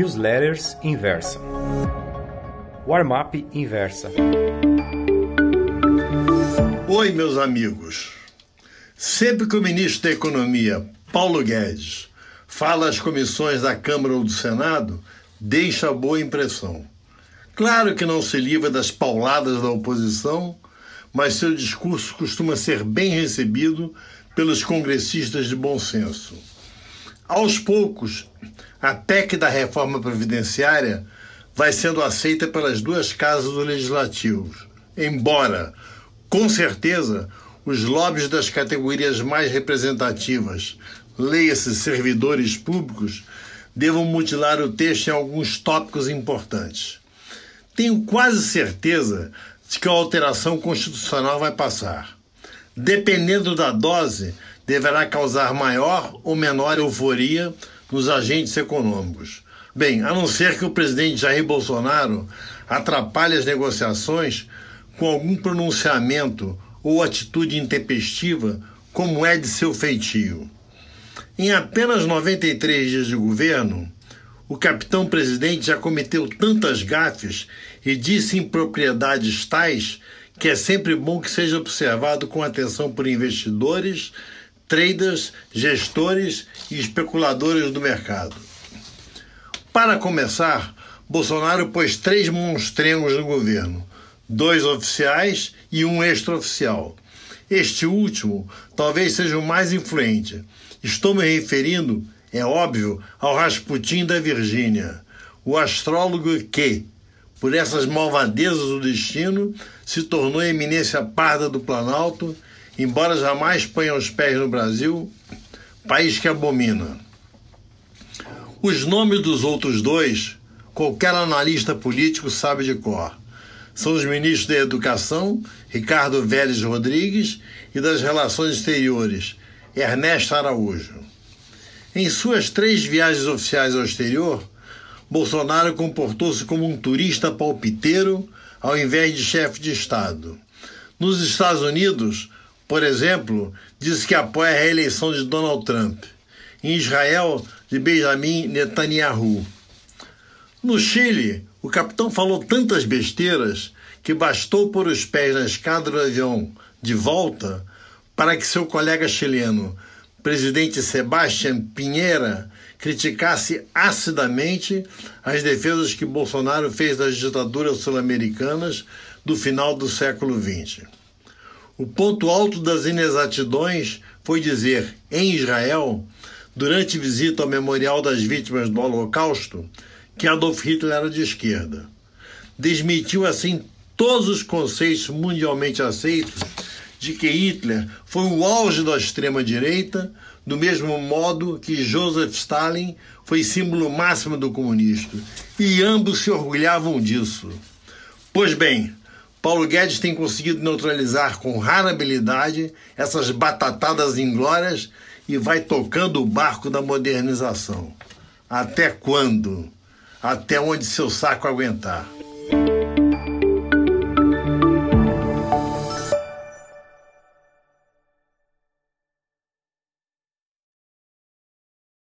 Newsletters Inversa. Warm-up Inversa. Oi, meus amigos. Sempre que o ministro da Economia, Paulo Guedes, fala às comissões da Câmara ou do Senado, deixa boa impressão. Claro que não se livra das pauladas da oposição, mas seu discurso costuma ser bem recebido pelos congressistas de bom senso. Aos poucos, a PEC da reforma previdenciária vai sendo aceita pelas duas casas do Legislativo, embora, com certeza, os lobbies das categorias mais representativas, leia-se servidores públicos, devam mutilar o texto em alguns tópicos importantes. Tenho quase certeza de que a alteração constitucional vai passar. Dependendo da dose, deverá causar maior ou menor euforia nos agentes econômicos. Bem, a não ser que o presidente Jair Bolsonaro atrapalhe as negociações com algum pronunciamento ou atitude intempestiva, como é de seu feitio. Em apenas 93 dias de governo, o capitão presidente já cometeu tantas gafes e disse impropriedades tais que é sempre bom que seja observado com atenção por investidores, traders, gestores e especuladores do mercado. Para começar, Bolsonaro pôs três monstrengos no governo, dois oficiais e um extraoficial. Este último talvez seja o mais influente. Estou me referindo, é óbvio, ao Rasputin da Virgínia, o astrólogo que, por essas malvadezas do destino, se tornou eminência parda do Planalto, embora jamais ponha os pés no Brasil, país que abomina. Os nomes dos outros dois, qualquer analista político sabe de cor. São os ministros da Educação, Ricardo Vélez Rodrigues, e das Relações Exteriores, Ernesto Araújo. Em suas três viagens oficiais ao exterior, Bolsonaro comportou-se como um turista palpiteiro ao invés de chefe de Estado. Nos Estados Unidos, por exemplo, disse que apoia a reeleição de Donald Trump. Em Israel, de Benjamin Netanyahu. No Chile, o capitão falou tantas besteiras que bastou pôr os pés na escada do avião de volta para que seu colega chileno, presidente Sebastián Pinheira, criticasse acidamente as defesas que Bolsonaro fez das ditaduras sul-americanas do final do século XX. O ponto alto das inexatidões foi dizer, em Israel, durante visita ao Memorial das Vítimas do Holocausto, que Adolf Hitler era de esquerda. Desmentiu assim todos os conceitos mundialmente aceitos de que Hitler foi o auge da extrema-direita, do mesmo modo que Joseph Stalin foi símbolo máximo do comunismo, e ambos se orgulhavam disso. Pois bem, Paulo Guedes tem conseguido neutralizar com rara habilidade essas batatadas inglórias e vai tocando o barco da modernização. Até quando? Até onde seu saco aguentar.